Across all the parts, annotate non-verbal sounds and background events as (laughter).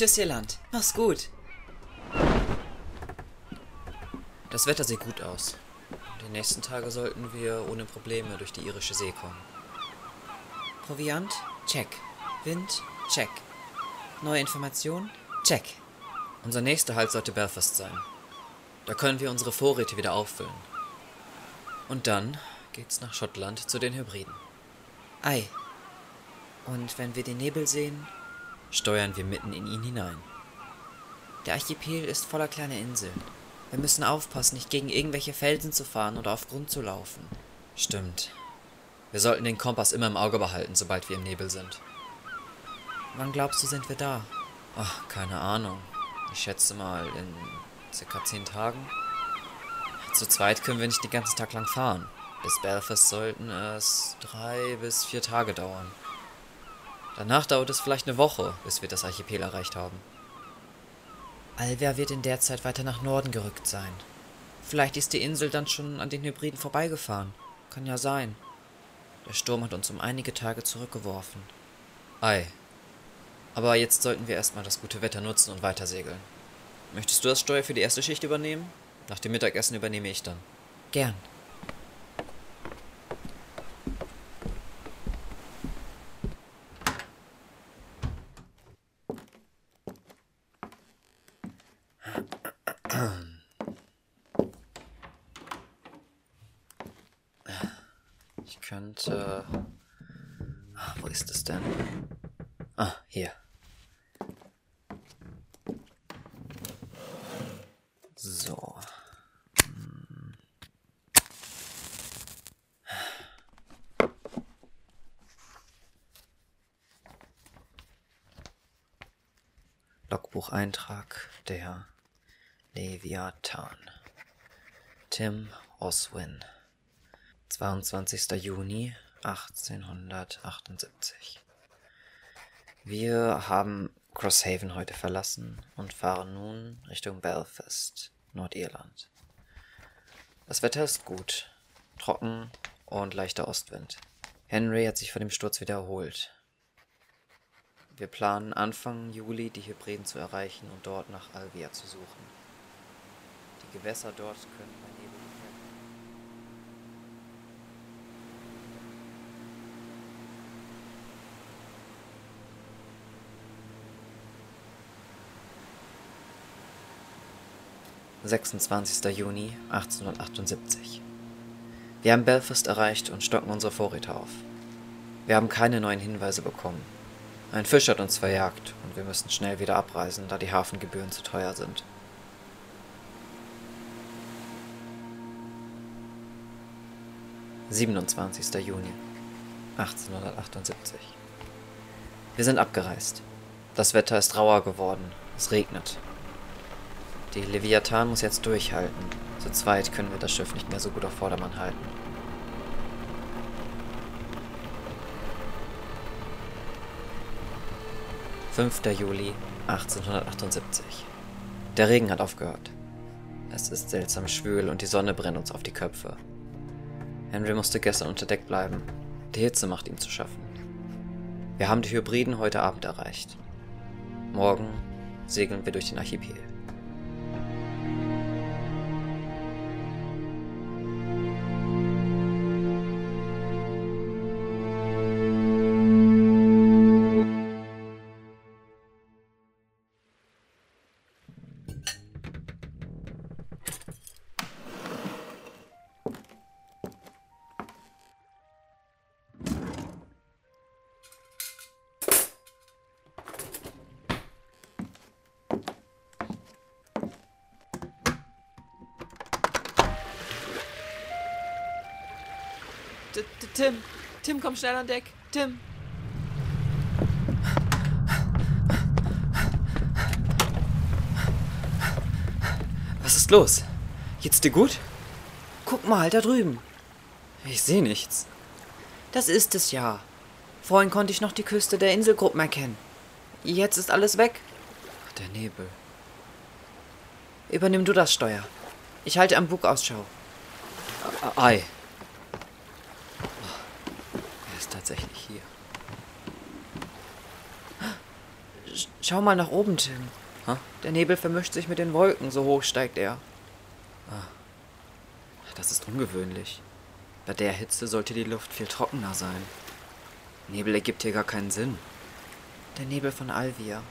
Tschüss, ihr Land. Mach's gut. Das Wetter sieht gut aus. Die nächsten Tage sollten wir ohne Probleme durch die irische See kommen. Proviant? Check. Wind? Check. Neue Informationen? Check. Unser nächster Halt sollte Belfast sein. Da können wir unsere Vorräte wieder auffüllen. Und dann geht's nach Schottland zu den Hybriden. Ei. Und wenn wir den Nebel sehen, steuern wir mitten in ihn hinein. Der Archipel ist voller kleiner Inseln. Wir müssen aufpassen, nicht gegen irgendwelche Felsen zu fahren oder auf Grund zu laufen. Stimmt. Wir sollten den Kompass immer im Auge behalten, sobald wir im Nebel sind. Wann glaubst du, sind wir da? Ach, keine Ahnung. Ich schätze mal in circa zehn Tagen. Zu zweit können wir nicht den ganzen Tag lang fahren. Bis Belfast sollten es drei bis vier Tage dauern. Danach dauert es vielleicht eine Woche, bis wir das Archipel erreicht haben. Alvia wird in der Zeit weiter nach Norden gerückt sein. Vielleicht ist die Insel dann schon an den Hybriden vorbeigefahren. Kann ja sein. Der Sturm hat uns um einige Tage zurückgeworfen. Ei. Aber jetzt sollten wir erstmal das gute Wetter nutzen und weitersegeln. Möchtest du das Steuer für die erste Schicht übernehmen? Nach dem Mittagessen übernehme ich dann. Gern. Ich könnte. Ah, Wo ist es denn? Ah, hier. So. Logbucheintrag der Leviathan. Tim Oswin. 22. Juni 1878. Wir haben Crosshaven heute verlassen und fahren nun Richtung Belfast, Nordirland. Das Wetter ist gut, trocken und leichter Ostwind. Henry hat sich von dem Sturz wieder erholt. Wir planen Anfang Juli die Hybriden zu erreichen und dort nach Alvia zu suchen. Die Gewässer dort können bei Nebel gefährdet werden. 26. Juni 1878. Wir haben Belfast erreicht und stocken unsere Vorräte auf. Wir haben keine neuen Hinweise bekommen. Ein Fisch hat uns verjagt und wir müssen schnell wieder abreisen, da die Hafengebühren zu teuer sind. Siebenundzwanzigster Juni 1878. Wir sind abgereist. Das Wetter ist rauer geworden. Es regnet. Die Leviathan muss jetzt durchhalten. Zu zweit können wir das Schiff nicht mehr so gut auf Vordermann halten. Fünfter Juli 1878. Der Regen hat aufgehört. Es ist seltsam schwül und die Sonne brennt uns auf die Köpfe. Henry musste gestern unter Deck bleiben. Die Hitze macht ihm zu schaffen. Wir haben die Hybriden heute Abend erreicht. Morgen segeln wir durch den Archipel. Tim, Tim, komm schnell an Deck. Tim. Was ist los? Geht's dir gut? Guck mal, da drüben. Ich sehe nichts. Das ist es ja. Vorhin konnte ich noch die Küste der Inselgruppen erkennen. Jetzt ist alles weg. Der Nebel. Übernimm du das Steuer. Ich halte am Bug Ausschau. Ei. Ist tatsächlich hier. Sch- Schau mal nach oben, Tim. Hä? Der Nebel vermischt sich mit den Wolken, so hoch steigt er. Das ist ungewöhnlich. Bei der Hitze sollte die Luft viel trockener sein. Nebel ergibt hier gar keinen Sinn. Der Nebel von Alvia.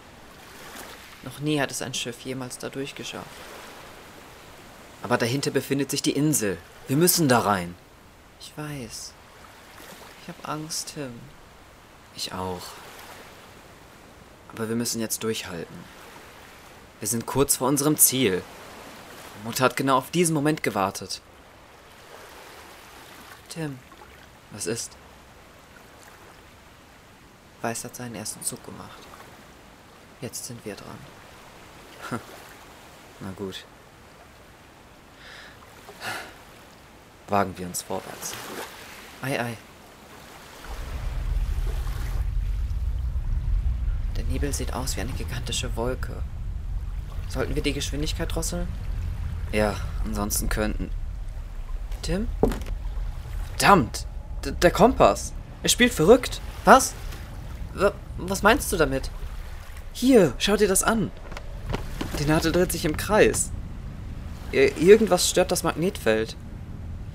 Noch nie hat es ein Schiff jemals da durchgeschafft. Aber dahinter befindet sich die Insel. Wir müssen da rein. Ich weiß. Ich habe Angst, Tim. Ich auch. Aber wir müssen jetzt durchhalten. Wir sind kurz vor unserem Ziel. Mutter hat genau auf diesen Moment gewartet. Tim, Was ist? Weiß hat seinen ersten Zug gemacht. Jetzt sind wir dran. (laughs) Na gut. Wagen wir uns vorwärts. Ei, ei. Nebel sieht aus wie eine gigantische Wolke. Sollten wir die Geschwindigkeit drosseln? Ja, ansonsten könnten. Tim? Verdammt! D der Kompass! Er spielt verrückt! Was? W was meinst du damit? Hier, schau dir das an! Die Nadel dreht sich im Kreis. Ir irgendwas stört das Magnetfeld.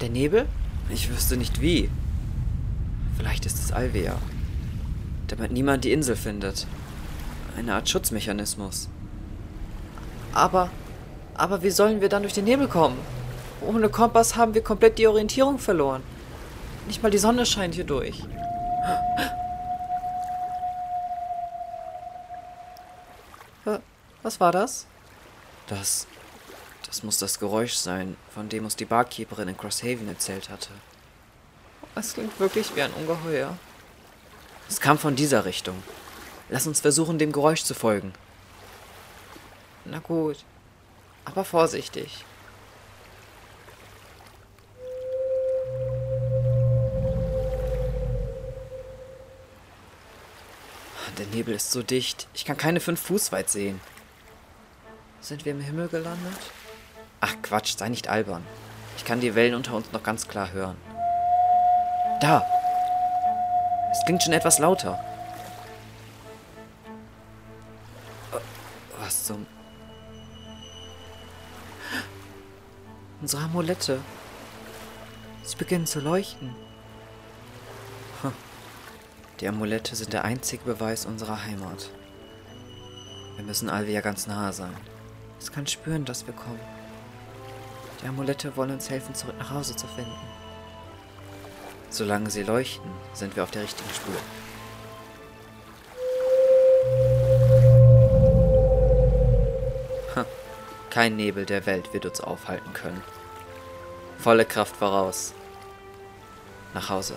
Der Nebel? Ich wüsste nicht wie. Vielleicht ist es Alvea. Damit niemand die Insel findet. Eine Art Schutzmechanismus. Aber. Aber wie sollen wir dann durch den Nebel kommen? Ohne Kompass haben wir komplett die Orientierung verloren. Nicht mal die Sonne scheint hier durch. Wa- Was war das? Das. Das muss das Geräusch sein, von dem uns die Barkeeperin in Crosshaven erzählt hatte. Es klingt wirklich wie ein Ungeheuer. Es kam von dieser Richtung. Lass uns versuchen, dem Geräusch zu folgen. Na gut. Aber vorsichtig. Der Nebel ist so dicht. Ich kann keine fünf Fuß weit sehen. Sind wir im Himmel gelandet? Ach Quatsch, sei nicht albern. Ich kann die Wellen unter uns noch ganz klar hören. Da! Es klingt schon etwas lauter. Was zum... Unsere Amulette. Sie beginnen zu leuchten. Die Amulette sind der einzige Beweis unserer Heimat. Wir müssen Alvia ganz nahe sein. Es kann spüren, dass wir kommen. Die Amulette wollen uns helfen, zurück nach Hause zu finden. Solange sie leuchten, sind wir auf der richtigen Spur. Kein Nebel der Welt wird uns aufhalten können. Volle Kraft voraus. Nach Hause.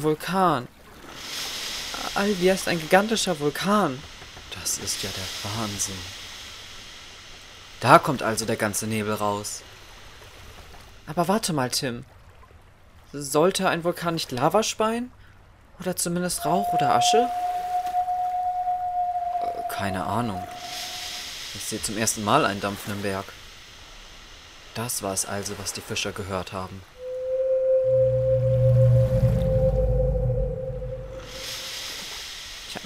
Ein Vulkan. Alvia ist ein gigantischer Vulkan. Das ist ja der Wahnsinn. Da kommt also der ganze Nebel raus. Aber warte mal, Tim. Sollte ein Vulkan nicht Lava speien? Oder zumindest Rauch oder Asche? Äh, Keine Ahnung. Ich sehe zum ersten Mal einen dampfenden Berg. Das war es also, was die Fischer gehört haben.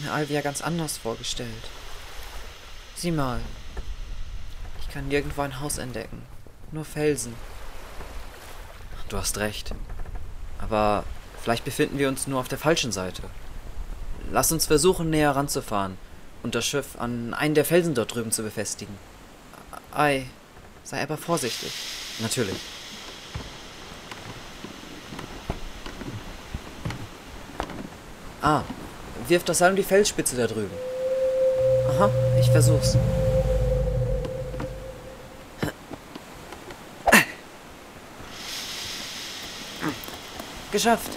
Mir Alvia ganz anders vorgestellt. Sieh mal. Ich kann nirgendwo ein Haus entdecken. Nur Felsen. Du hast recht. Aber vielleicht befinden wir uns nur auf der falschen Seite. Lass uns versuchen, näher ranzufahren und das Schiff an einen der Felsen dort drüben zu befestigen. Ei. Sei aber vorsichtig. Natürlich. Ah, wirf das Seil um die Felsspitze da drüben. Aha, ich versuch's. Geschafft.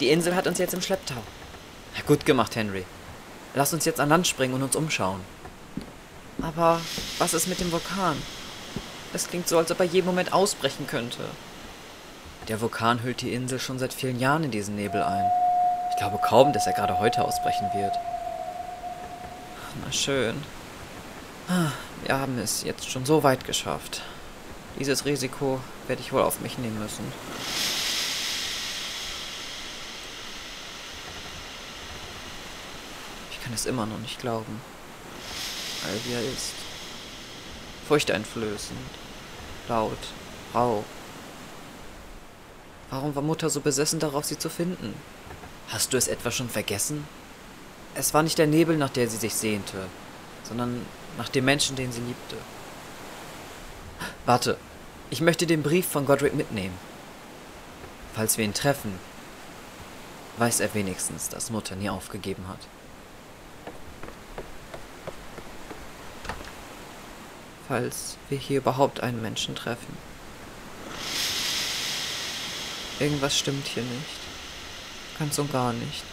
Die Insel hat uns jetzt im Schlepptau. Gut gemacht, Henry. Lass uns jetzt an Land springen und uns umschauen. Aber was ist mit dem Vulkan? Es klingt so, als ob er jeden Moment ausbrechen könnte. Der Vulkan hüllt die Insel schon seit vielen Jahren in diesen Nebel ein. Ich glaube kaum, dass er gerade heute ausbrechen wird. Na schön. Ah, wir haben es jetzt schon so weit geschafft. Dieses Risiko werde ich wohl auf mich nehmen müssen. Ich kann es immer noch nicht glauben. All wie er ist. Furchteinflößend. Laut. Rau. Warum war Mutter so besessen darauf, sie zu finden? Hast du es etwa schon vergessen? Es war nicht der Nebel, nach der sie sich sehnte, sondern nach dem Menschen, den sie liebte. Warte, ich möchte den Brief von Godric mitnehmen. Falls wir ihn treffen, weiß er wenigstens, dass Mutter nie aufgegeben hat. Falls wir hier überhaupt einen Menschen treffen. Irgendwas stimmt hier nicht. Ganz und gar nicht.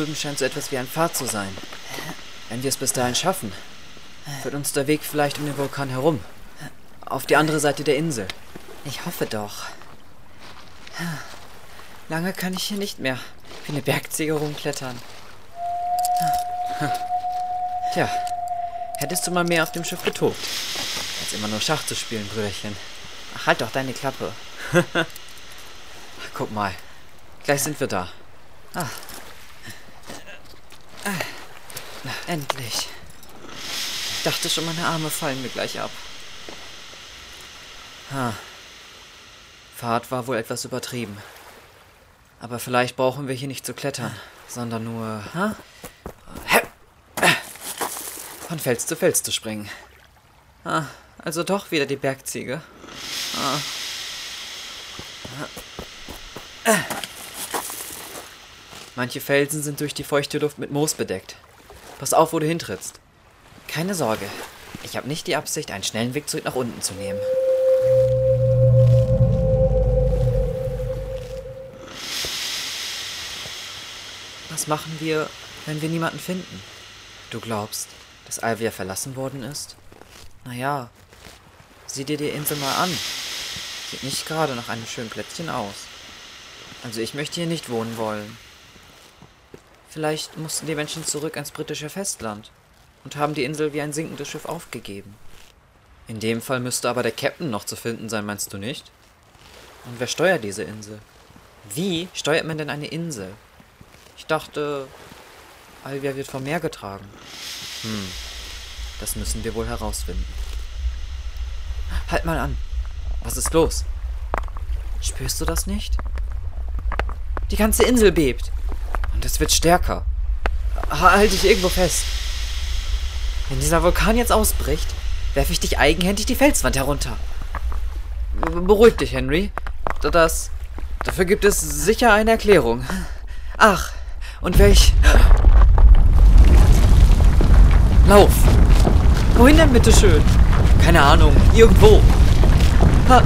Drüben scheint so etwas wie ein Pfad zu sein. Wenn wir es bis dahin schaffen, führt uns der Weg vielleicht um den Vulkan herum. Auf die andere Seite der Insel. Ich hoffe doch. Lange kann ich hier nicht mehr wie eine Bergziege rumklettern. Tja, hättest du mal mehr auf dem Schiff getobt, als immer nur Schach zu spielen, Brüderchen. Ach, halt doch deine Klappe. (laughs) Guck mal, gleich sind wir da. Ah. Endlich. Ich dachte schon, meine Arme fallen mir gleich ab. Ha. Fahrt war wohl etwas übertrieben. Aber vielleicht brauchen wir hier nicht zu klettern, sondern nur ha? von Fels zu Fels zu springen. Ah, also doch wieder die Bergziege. Ah. Manche Felsen sind durch die feuchte Luft mit Moos bedeckt. Pass auf, wo du hintrittst. Keine Sorge. Ich habe nicht die Absicht, einen schnellen Weg zurück nach unten zu nehmen. Was machen wir, wenn wir niemanden finden? Du glaubst, dass Alvia verlassen worden ist? Naja, sieh dir die Insel mal an. Sieht nicht gerade nach einem schönen Plätzchen aus. Also ich möchte hier nicht wohnen wollen. Vielleicht mussten die Menschen zurück ans britische Festland und haben die Insel wie ein sinkendes Schiff aufgegeben. In dem Fall müsste aber der Captain noch zu finden sein, meinst du nicht? Und wer steuert diese Insel? Wie steuert man denn eine Insel? Ich dachte, Alvia wird vom Meer getragen. Hm, das müssen wir wohl herausfinden. Halt mal an. Was ist los? Spürst du das nicht? Die ganze Insel bebt. Es wird stärker. Halt dich irgendwo fest. Wenn dieser Vulkan jetzt ausbricht, werfe ich dich eigenhändig die Felswand herunter. Beruhig dich, Henry. Das. Dafür gibt es sicher eine Erklärung. Ach, und welch. Lauf! Wohin denn bitte schön? Keine Ahnung, irgendwo. Ha.